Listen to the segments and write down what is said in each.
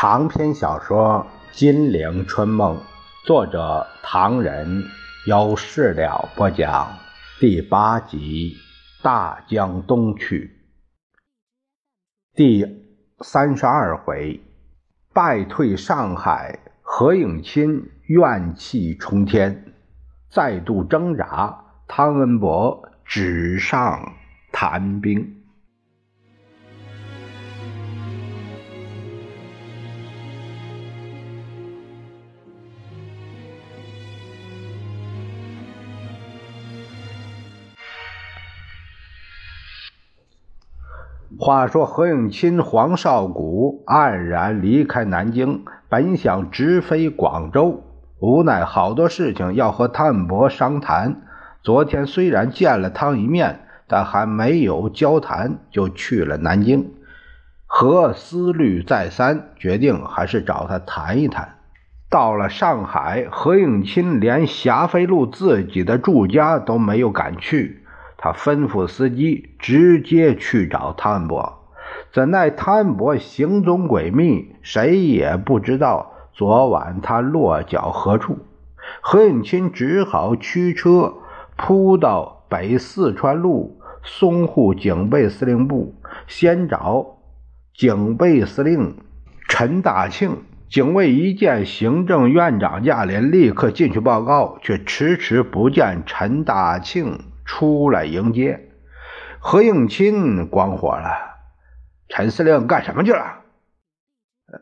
长篇小说《金陵春梦》，作者唐人，有事了播讲，第八集《大江东去》第三十二回，败退上海，何应钦怨气冲天，再度挣扎，汤恩伯纸上谈兵。话说何应钦、黄绍谷黯然离开南京，本想直飞广州，无奈好多事情要和汤恩伯商谈。昨天虽然见了汤一面，但还没有交谈，就去了南京。何思虑再三，决定还是找他谈一谈。到了上海，何应钦连霞飞路自己的住家都没有敢去。他吩咐司机直接去找汤恩伯，怎奈汤恩伯行踪诡秘，谁也不知道昨晚他落脚何处。何应钦只好驱车扑到北四川路淞沪警备司令部，先找警备司令陈大庆。警卫一见行政院长驾临，立刻进去报告，却迟迟不见陈大庆。出来迎接，何应钦光火了。陈司令干什么去了？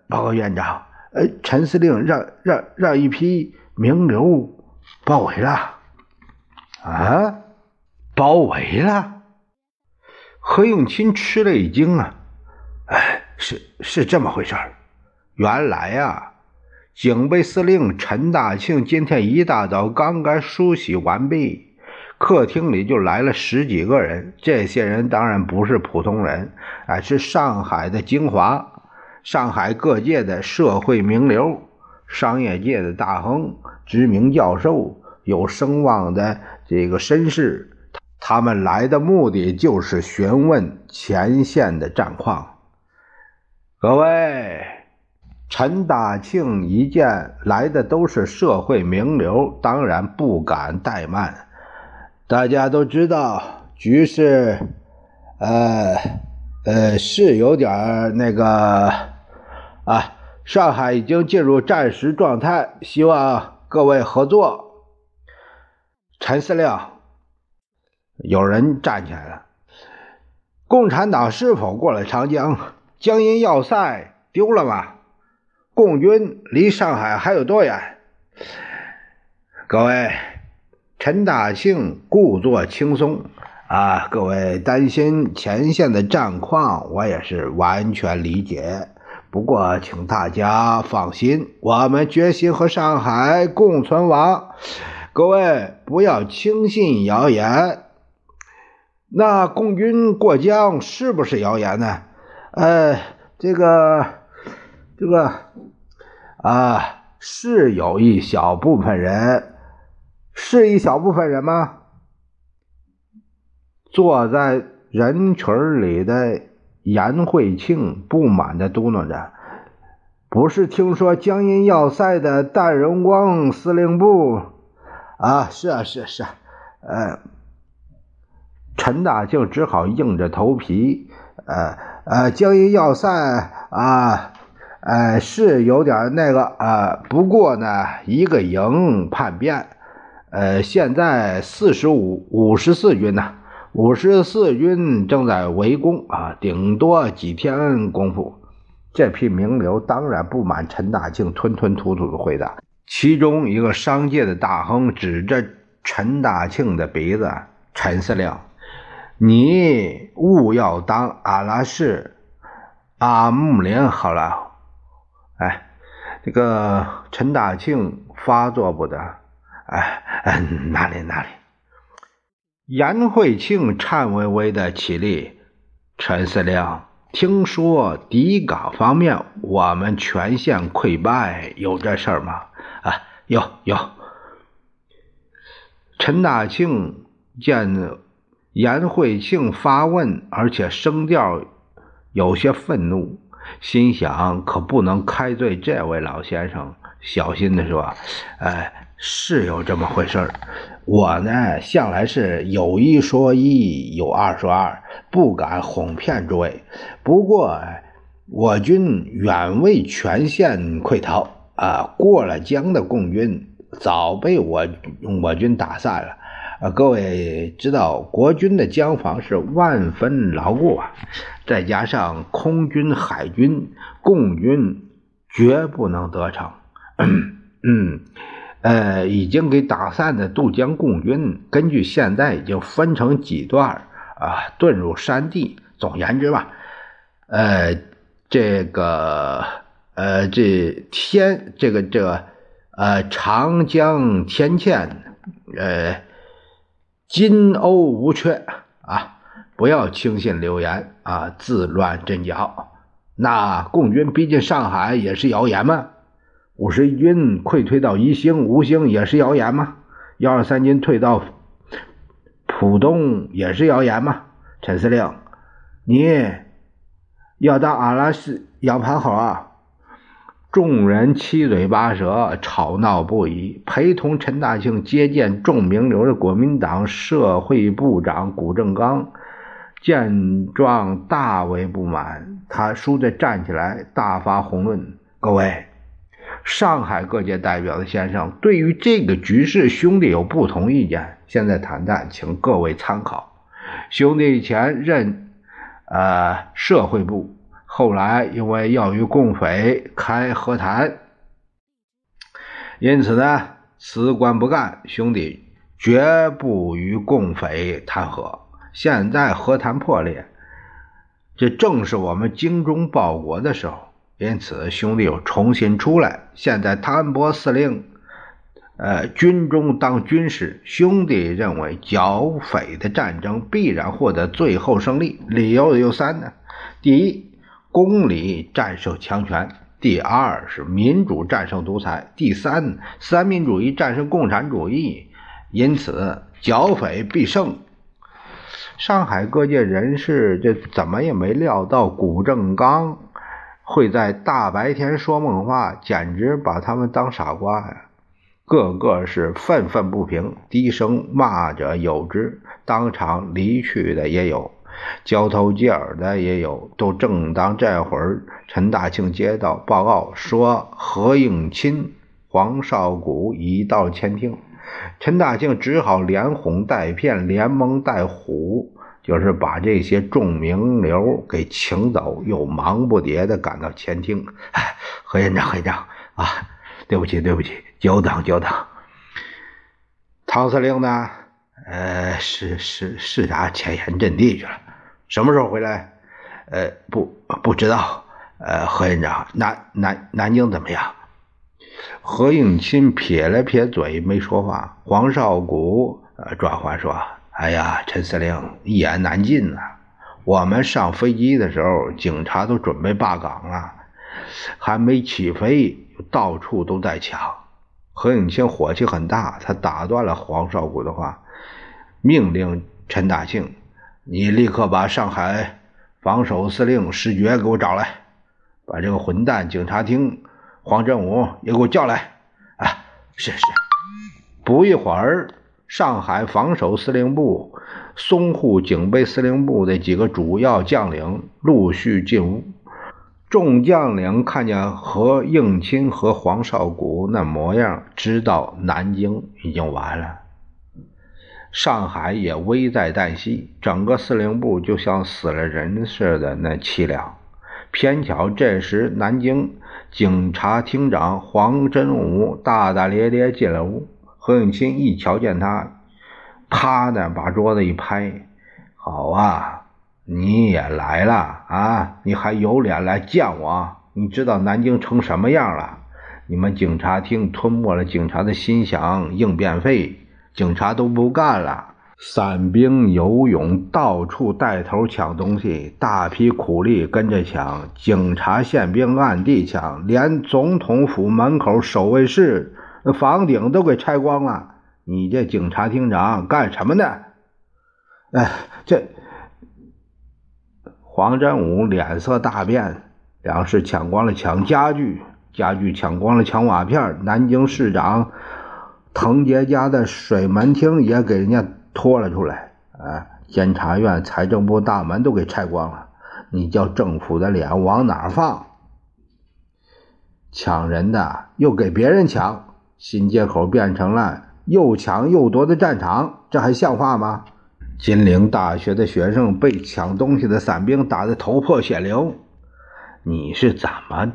报告院长，呃，陈司令让让让一批名流包围了。啊，包围了？何应钦吃了一惊啊！哎，是是这么回事原来呀，警备司令陈大庆今天一大早刚刚梳洗完毕。客厅里就来了十几个人，这些人当然不是普通人，哎，是上海的精华，上海各界的社会名流，商业界的大亨，知名教授，有声望的这个绅士，他们来的目的就是询问前线的战况。各位，陈大庆一见来的都是社会名流，当然不敢怠慢。大家都知道局势，呃，呃，是有点那个啊。上海已经进入战时状态，希望各位合作。陈司令，有人站起来了。共产党是否过了长江？江阴要塞丢了吗？共军离上海还有多远？各位。陈大庆故作轻松啊！各位担心前线的战况，我也是完全理解。不过，请大家放心，我们决心和上海共存亡。各位不要轻信谣言。那共军过江是不是谣言呢？呃，这个，这个啊，是有一小部分人。是一小部分人吗？坐在人群里的严慧庆不满的嘟囔着：“不是听说江阴要塞的戴荣光司令部啊？是啊，是是，呃，陈大庆只好硬着头皮，呃呃，江阴要塞啊，呃，是有点那个啊，不过呢，一个营叛变。”呃，现在四十五五十四军呢，五十四军正在围攻啊，顶多几天功夫。这批名流当然不满陈大庆吞吞吐吐的回答。其中一个商界的大亨指着陈大庆的鼻子：“陈司令，你勿要当阿拉氏阿木林好了。”哎，这个陈大庆发作不得。哎，嗯，哪里哪里？严慧庆颤巍巍的起立。陈司令，听说敌港方面我们全线溃败，有这事儿吗？啊，有有。陈大庆见严慧庆发问，而且声调有些愤怒，心想可不能开罪这位老先生，小心的说：“哎，是有这么回事儿。我呢，向来是有一说一，有二说二，不敢哄骗诸位。不过，我军远未全线溃逃啊，过了江的共军早被我我军打散了。”啊，各位知道国军的江防是万分牢固啊，再加上空军、海军、共军绝不能得逞。嗯，呃，已经给打散的渡江共军，根据现在已经分成几段啊，遁入山地。总言之吧，呃，这个呃，这天，这个这个呃，长江天堑，呃。金瓯无缺啊！不要轻信流言啊，自乱阵脚。那共军逼近上海也是谣言吗？五十军溃退到宜兴、吴兴也是谣言吗？幺二三军退到浦东也是谣言吗？陈司令，你要当阿拉斯养盘猴啊？众人七嘴八舌，吵闹不已。陪同陈大庆接见众名流的国民党社会部长谷正刚见状大为不满，他倏地站起来，大发宏论：“各位，上海各界代表的先生，对于这个局势，兄弟有不同意见。现在谈谈，请各位参考。兄弟以前任呃社会部。”后来因为要与共匪开和谈，因此呢辞官不干。兄弟绝不与共匪谈和。现在和谈破裂，这正是我们精忠报国的时候。因此，兄弟又重新出来。现在谭伯司令，呃，军中当军师。兄弟认为剿匪的战争必然获得最后胜利。理由有三呢：第一。公理战胜强权，第二是民主战胜独裁，第三三民主义战胜共产主义。因此剿匪必胜。上海各界人士这怎么也没料到谷正刚会在大白天说梦话，简直把他们当傻瓜呀！个个是愤愤不平，低声骂着有之，当场离去的也有。交头接耳的也有，都正当这会儿，陈大庆接到报告说何应钦、黄绍谷已到前厅，陈大庆只好连哄带骗，连蒙带唬，就是把这些众名流给请走，又忙不迭地赶到前厅。何院长，何院长啊，对不起，对不起，久等，久等。唐司令呢？呃，是是是啥前沿阵地去了？什么时候回来？呃，不，不知道。呃，何院长，南南南京怎么样？何应钦撇了撇嘴，没说话。黄绍谷呃转话说：“哎呀，陈司令一言难尽呐。我们上飞机的时候，警察都准备罢岗了，还没起飞，到处都在抢。”何应钦火气很大，他打断了黄绍谷的话，命令陈大庆。你立刻把上海防守司令石觉给我找来，把这个混蛋警察厅黄振武也给我叫来。啊，是是。不一会儿，上海防守司令部、淞沪警备司令部的几个主要将领陆续进屋。众将领看见何应钦和黄绍谷那模样，知道南京已经完了。上海也危在旦夕，整个司令部就像死了人似的那凄凉。偏巧这时，南京警察厅长黄真武大大咧咧进了屋。何应钦一瞧见他，啪的把桌子一拍：“好啊，你也来了啊！你还有脸来见我？你知道南京成什么样了？你们警察厅吞没了警察的心饷应变费。”警察都不干了，散兵游勇，到处带头抢东西，大批苦力跟着抢，警察宪兵暗地抢，连总统府门口守卫室那房顶都给拆光了。你这警察厅长干什么呢？哎，这黄振武脸色大变，粮食抢光了，抢家具，家具抢光了，抢瓦片。南京市长滕杰家的水门厅也给人家拖了出来，啊，监察院、财政部大门都给拆光了。你叫政府的脸往哪放？抢人的又给别人抢，新街口变成了又抢又夺的战场，这还像话吗？金陵大学的学生被抢东西的伞兵打得头破血流，你是怎么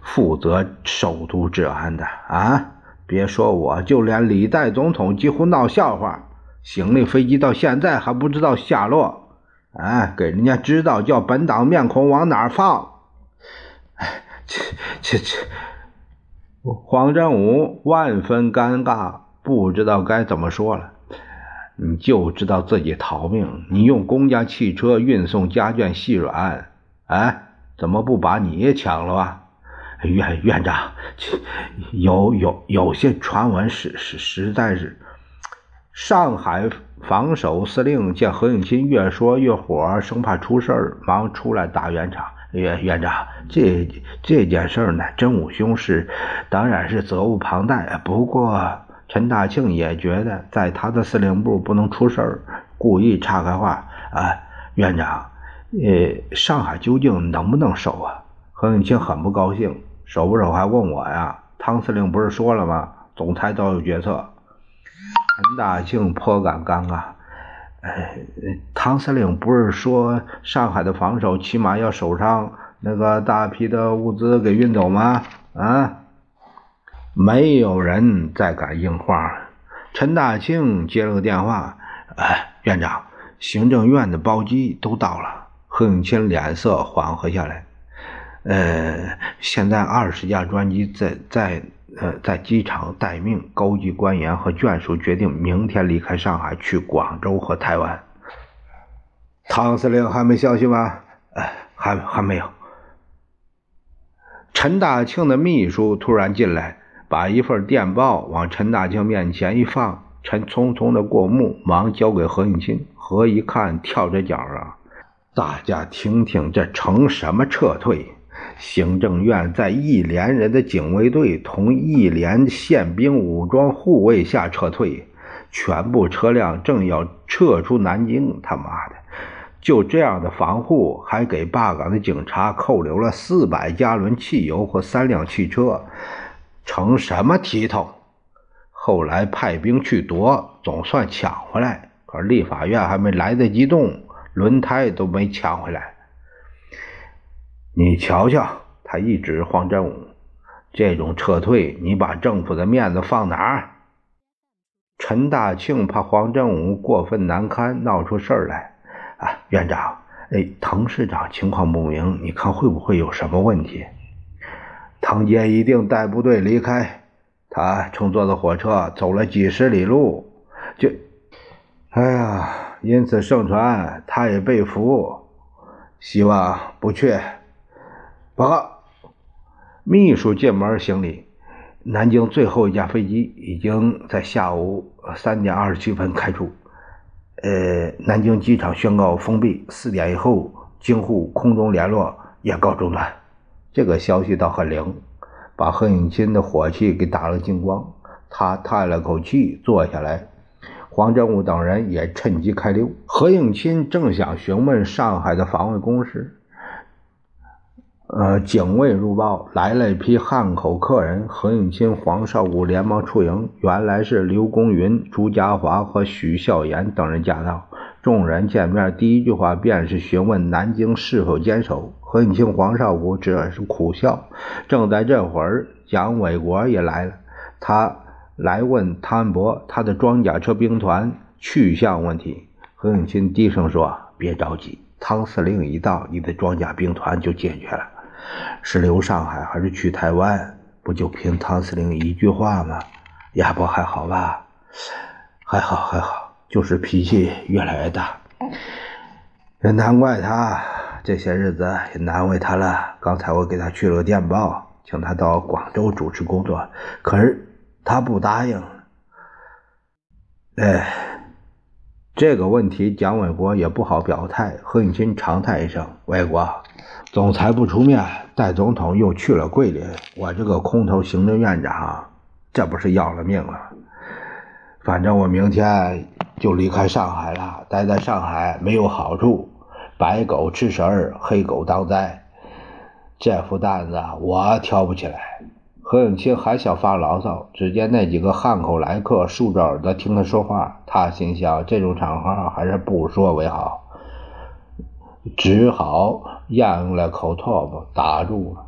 负责首都治安的啊？别说我，就连李代总统几乎闹笑话，行李飞机到现在还不知道下落。哎，给人家知道叫本党面孔往哪放？哎，这这这，黄振武万分尴尬，不知道该怎么说了。你就知道自己逃命，你用公家汽车运送家眷细软，哎，怎么不把你也抢了啊？院院长，有有有些传闻是是实在是，上海。防守司令见何应钦越说越火，生怕出事儿，忙出来打圆场。院院长，这这件事呢，真武兄是当然是责无旁贷。不过陈大庆也觉得在他的司令部不能出事儿，故意岔开话。啊，院长，呃，上海究竟能不能守啊？何应钦很不高兴，守不守还问我呀？汤司令不是说了吗？总裁都有决策。陈大庆颇感尴尬，哎，唐司令不是说上海的防守起码要守上那个大批的物资给运走吗？啊，没有人再敢应话。陈大庆接了个电话，哎，院长，行政院的包机都到了。何应钦脸色缓和下来，呃，现在二十架专机在在。呃，在机场待命，高级官员和眷属决定明天离开上海，去广州和台湾。汤司令还没消息吗？呃，还还没有。陈大庆的秘书突然进来，把一份电报往陈大庆面前一放，陈匆匆的过目，忙交给何应钦。何一看，跳着脚啊！大家听听，这成什么撤退？行政院在一连人的警卫队同一连宪兵武装护卫下撤退，全部车辆正要撤出南京。他妈的，就这样的防护，还给罢岗的警察扣留了四百加仑汽油和三辆汽车，成什么体统？后来派兵去夺，总算抢回来。可是立法院还没来得及动，轮胎都没抢回来。你瞧瞧，他一指黄振武，这种撤退，你把政府的面子放哪儿？陈大庆怕黄振武过分难堪，闹出事儿来。啊，院长，哎，滕市长情况不明，你看会不会有什么问题？滕杰一定带部队离开，他乘坐的火车走了几十里路，就，哎呀，因此盛传他也被俘，希望不去。报告，秘书进门行礼。南京最后一架飞机已经在下午三点二十七分开出。呃，南京机场宣告封闭，四点以后京沪空中联络也告中断。这个消息倒很灵，把何应钦的火气给打了精光。他叹了口气，坐下来。黄振武等人也趁机开溜。何应钦正想询问上海的防卫工事。呃，警卫入报，来了一批汉口客人。何应钦、黄绍谷连忙出营。原来是刘公云、朱家华和许孝言等人驾到。众人见面，第一句话便是询问南京是否坚守。何应钦、黄绍谷只是苦笑。正在这会儿，蒋纬国也来了，他来问汤恩伯他的装甲车兵团去向问题。何应钦低声说：“别着急，汤司令一到，你的装甲兵团就解决了。”是留上海还是去台湾？不就凭汤司令一句话吗？亚伯还好吧？还好还好，就是脾气越来越大。也难怪他这些日子也难为他了。刚才我给他去了个电报，请他到广州主持工作，可是他不答应。哎，这个问题，蒋纬国也不好表态。何应钦长叹一声：“伟国，总裁不出面，戴总统又去了桂林，我这个空头行政院长，这不是要了命了？反正我明天就离开上海了。待在上海没有好处，白狗吃食儿，黑狗当灾。这副担子我挑不起来。”何应钦还想发牢骚，只见那几个汉口来客竖着耳朵听他说话。他心想，这种场合还是不说为好，只好咽了口唾沫，打住了。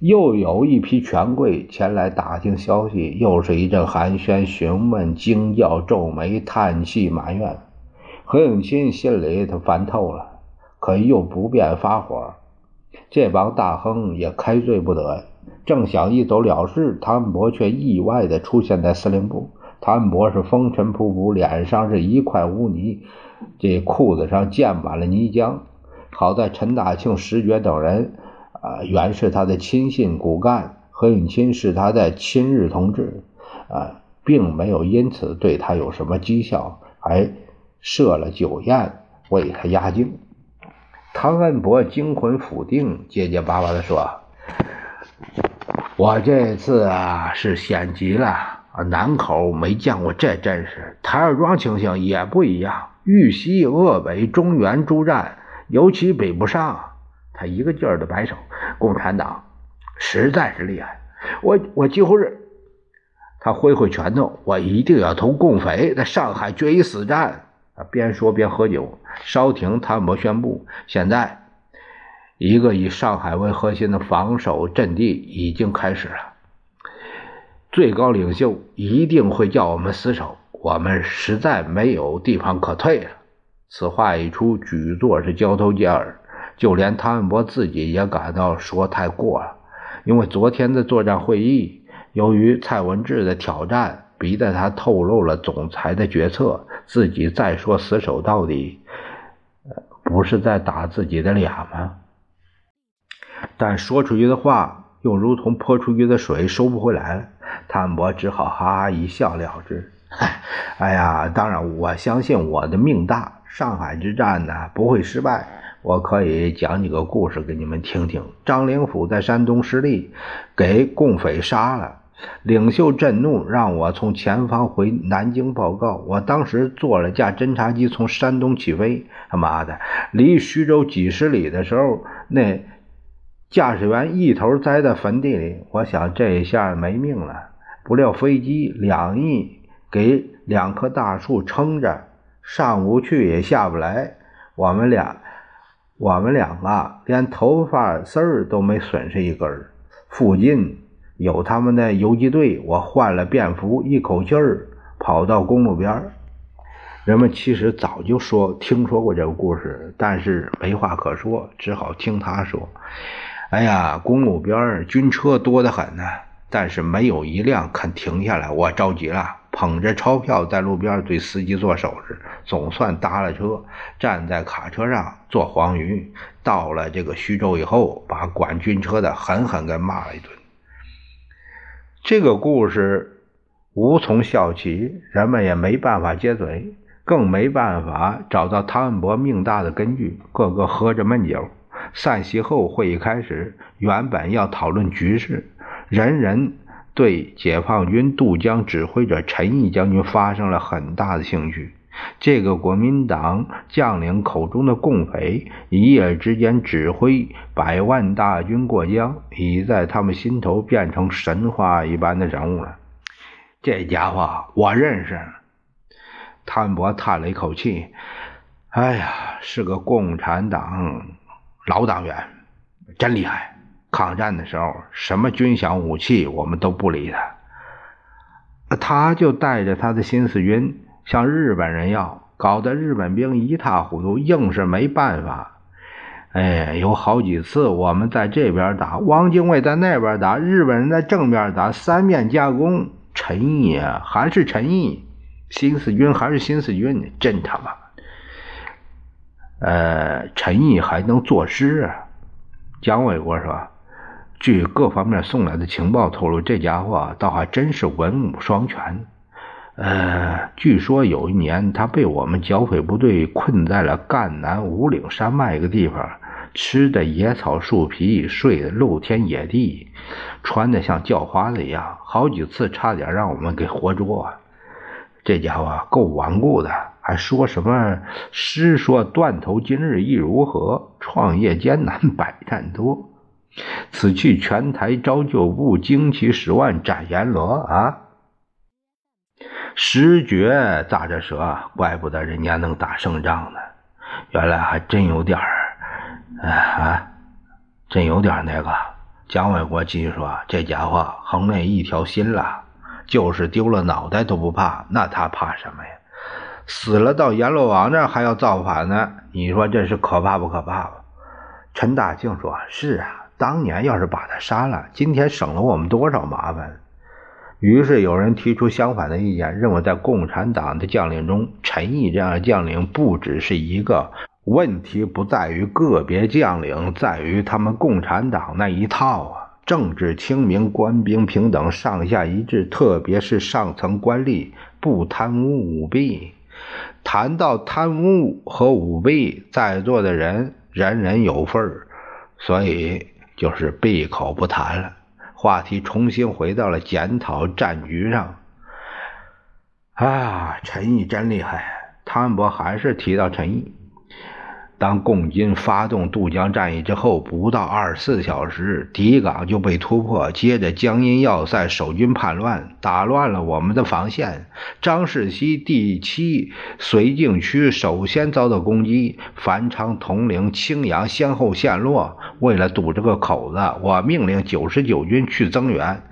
又有一批权贵前来打听消息，又是一阵寒暄询问、惊叫、皱眉、叹气、埋怨。何应钦心里他烦透了，可又不便发火。这帮大亨也开罪不得。正想一走了事，谭文博却意外地出现在司令部。谭文博是风尘仆仆，脸上是一块污泥，这裤子上溅满了泥浆。好在陈大庆、石觉等人，啊，原是他的亲信骨干，何应钦是他的亲日同志，啊，并没有因此对他有什么讥笑，还设了酒宴为他压惊。唐恩伯惊魂甫定，结结巴巴地说。我这次啊是险极了啊！南口没见过这阵势，台儿庄情形也不一样。豫西、鄂北、中原诸战，尤其北部上，他一个劲儿的摆手。共产党实在是厉害，我我几乎是他挥挥拳头，我一定要同共匪在上海决一死战。啊，边说边喝酒。稍停，谭博宣布，现在。一个以上海为核心的防守阵地已经开始了，最高领袖一定会叫我们死守，我们实在没有地方可退了。此话一出，举座是交头接耳，就连汤恩伯自己也感到说太过了。因为昨天的作战会议，由于蔡文治的挑战，逼得他透露了总裁的决策，自己再说死守到底，不是在打自己的脸吗？但说出去的话又如同泼出去的水，收不回来了。谭博只好哈哈一笑了之。哎呀，当然，我相信我的命大，上海之战呢不会失败。我可以讲几个故事给你们听听。张灵甫在山东失利，给共匪杀了，领袖震怒，让我从前方回南京报告。我当时坐了架侦察机从山东起飞，他妈的，离徐州几十里的时候，那。驾驶员一头栽在坟地里，我想这一下没命了。不料飞机两翼给两棵大树撑着，上不去也下不来。我们俩，我们两个连头发丝儿都没损失一根儿。附近有他们的游击队，我换了便服，一口气儿跑到公路边儿人们其实早就说听说过这个故事，但是没话可说，只好听他说。哎呀，公路边军车多得很呢，但是没有一辆肯停下来。我着急了，捧着钞票在路边对司机做手势，总算搭了车，站在卡车上做黄鱼。到了这个徐州以后，把管军车的狠狠给骂了一顿。这个故事无从笑起，人们也没办法接嘴，更没办法找到汤恩伯命大的根据，个个喝着闷酒。散席后，会议开始。原本要讨论局势，人人对解放军渡江指挥者陈毅将军发生了很大的兴趣。这个国民党将领口中的共匪，一夜之间指挥百万大军过江，已在他们心头变成神话一般的人物了。这家伙我认识。谭博叹了一口气：“哎呀，是个共产党。”老党员真厉害！抗战的时候，什么军饷武器我们都不理他，他就带着他的新四军向日本人要，搞得日本兵一塌糊涂，硬是没办法。哎，有好几次我们在这边打，汪精卫在那边打，日本人在正面打，三面夹攻。陈毅，还是陈毅，新四军还是新四军，真他妈！呃，陈毅还能作诗啊？蒋纬国说，据各方面送来的情报透露，这家伙倒还真是文武双全。呃，据说有一年他被我们剿匪部队困在了赣南五岭山脉一个地方，吃的野草树皮，睡的露天野地，穿的像叫花子一样，好几次差点让我们给活捉。这家伙够顽固的，还说什么“诗说断头今日意如何？创业艰难百战多。此去全台招旧部，旌旗十万斩阎罗啊！”十绝咋着说？怪不得人家能打胜仗呢。原来还真有点儿，啊，真有点那个。蒋纬国继续说：“这家伙横了一条心了，就是丢了脑袋都不怕，那他怕什么呀？死了到阎罗王那儿还要造反呢？你说这是可怕不可怕吧？”陈大庆说：“是啊，当年要是把他杀了，今天省了我们多少麻烦。”于是有人提出相反的意见，认为在共产党的将领中，陈毅这样的将领不只是一个问题，不在于个别将领，在于他们共产党那一套啊，政治清明，官兵平等，上下一致，特别是上层官吏不贪污舞弊。谈到贪污和舞弊，在座的人人人有份儿，所以就是闭口不谈了。话题重新回到了检讨战局上。啊，陈毅真厉害！汤恩伯还是提到陈毅。当共军发动渡江战役之后，不到二十四小时，敌港就被突破。接着，江阴要塞守军叛乱，打乱了我们的防线。张世熙第七绥靖区首先遭到攻击，繁昌、铜陵、青阳先后陷落。为了堵这个口子，我命令九十九军去增援。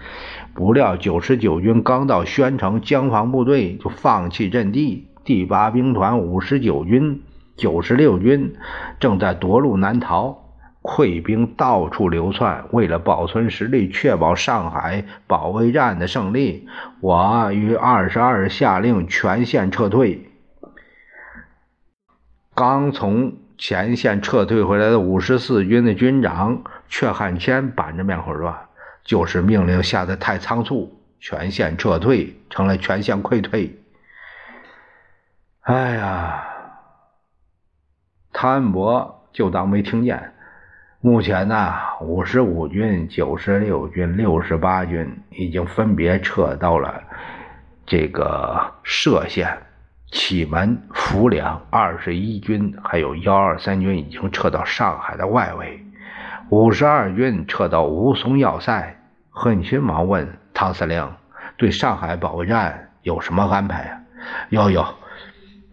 不料，九十九军刚到宣城，江防部队就放弃阵地。第八兵团五十九军。九十六军正在夺路南逃，溃兵到处流窜。为了保存实力，确保上海保卫战的胜利，我于二十二日下令全线撤退。刚从前线撤退回来的五十四军的军长阙汉谦板着面孔说：“就是命令下的太仓促，全线撤退成了全线溃退。”哎呀！汤恩伯就当没听见。目前呢，五十五军、九十六军、六十八军已经分别撤到了这个歙县、祁门、浮梁；二十一军还有幺二三军已经撤到上海的外围；五十二军撤到吴淞要塞。贺锦勋忙问汤司令：“对上海保卫战有什么安排啊？”“有有。”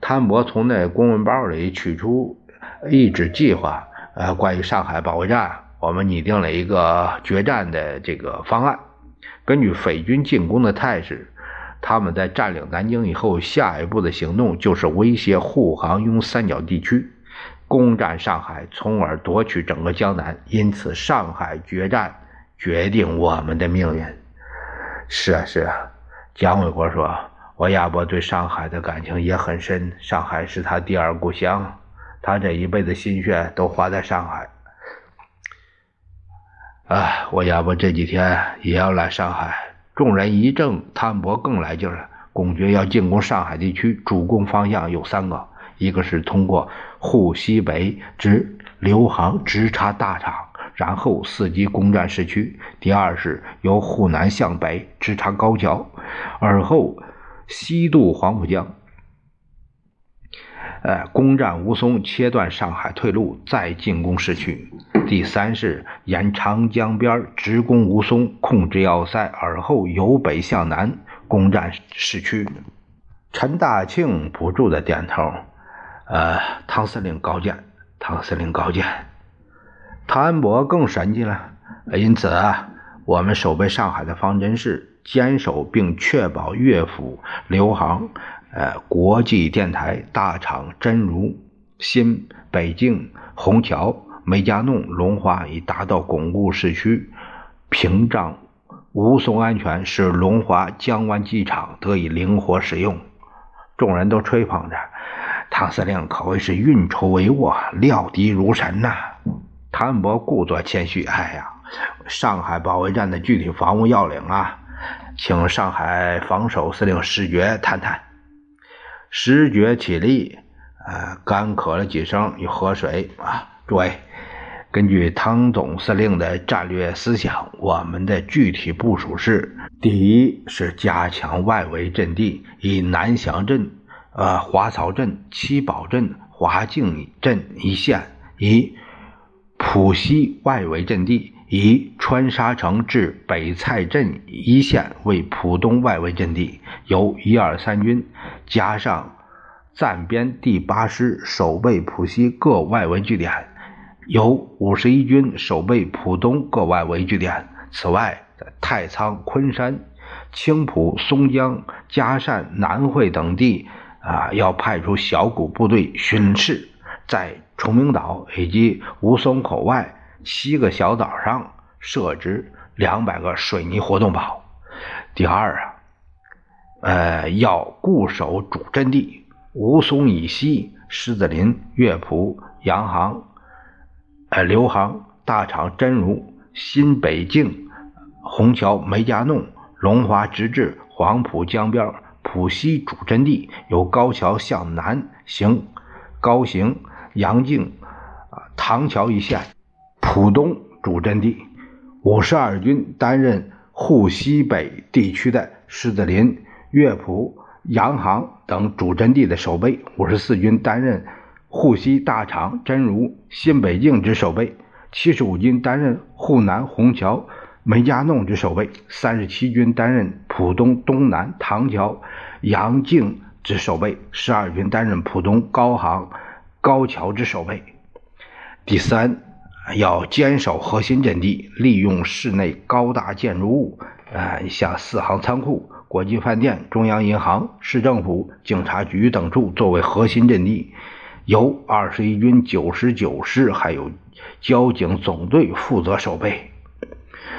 汤恩伯从那公文包里取出。一纸计划，呃，关于上海保卫战，我们拟定了一个决战的这个方案。根据匪军进攻的态势，他们在占领南京以后，下一步的行动就是威胁沪杭甬三角地区，攻占上海，从而夺取整个江南。因此，上海决战决定我们的命运。是啊，是啊，蒋纬国说，我亚伯对上海的感情也很深，上海是他第二故乡。他这一辈子心血都花在上海，啊！我要不这几天也要来上海。众人一怔，谭博更来劲了。公爵要进攻上海地区，主攻方向有三个：一个是通过沪西北直刘杭直插大厂，然后伺机攻占市区；第二是由沪南向北直插高桥，而后西渡黄浦江。呃，攻占吴淞，切断上海退路，再进攻市区。第三是沿长江边直攻吴淞，控制要塞，而后由北向南攻占市区。陈大庆不住的点头。呃，汤司令高见，汤司令高见。汤恩伯更神气了。因此，我们守备上海的方针是坚守并确保乐府、留杭。呃，国际电台、大厂、真如、新北京、虹桥、梅家弄、龙华，以达到巩固市区、屏障吴淞安全，使龙华江湾机场得以灵活使用。众人都吹捧着，汤司令可谓是运筹帷幄，料敌如神呐。谭恩伯故作谦虚：“哎呀，上海保卫战的具体防务要领啊。”请上海防守司令石觉谈谈。石觉起立，呃，干咳了几声，又喝水。啊，诸位，根据汤总司令的战略思想，我们的具体部署是：第一是加强外围阵地，以南翔镇、呃华漕镇、七宝镇、华泾镇一线；以浦西外围阵地。以川沙城至北蔡镇一线为浦东外围阵地，由一二三军加上暂编第八师守备浦西各外围据点，由五十一军守备浦东各外围据点。此外，在太仓、昆山、青浦、松江、嘉善、南汇等地，啊，要派出小股部队巡视，在崇明岛以及吴淞口外。七个小岛上设置两百个水泥活动堡。第二啊，呃，要固守主阵地，吴淞以西，狮子林、乐浦、洋行、呃，刘行、大厂、真如、新北境、虹桥、梅家弄、龙华直至黄浦江边，浦西主阵地由高桥向南行，高行、杨靖、啊，唐桥一线。浦东主阵地，五十二军担任沪西北地区的狮子林、乐浦、洋行等主阵地的守备；五十四军担任沪西大厂、真如、新北境之守备；七十五军担任沪南虹桥、梅家弄之守备；三十七军担任浦东东南唐桥、杨靖之守备；十二军担任浦东高行、高桥之守备。第三。要坚守核心阵地，利用市内高大建筑物，呃，像四行仓库、国际饭店、中央银行、市政府、警察局等处作为核心阵地，由二十一军九十九师还有交警总队负责守备。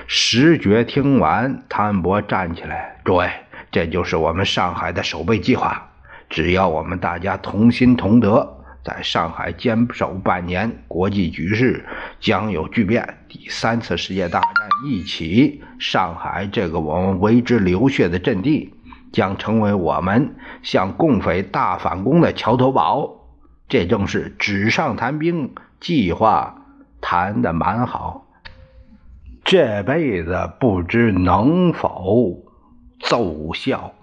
石觉听完，汤恩伯站起来：“诸位，这就是我们上海的守备计划。只要我们大家同心同德。”在上海坚守半年，国际局势将有巨变。第三次世界大战一起，上海这个我们为之流血的阵地，将成为我们向共匪大反攻的桥头堡。这正是纸上谈兵，计划谈的蛮好，这辈子不知能否奏效。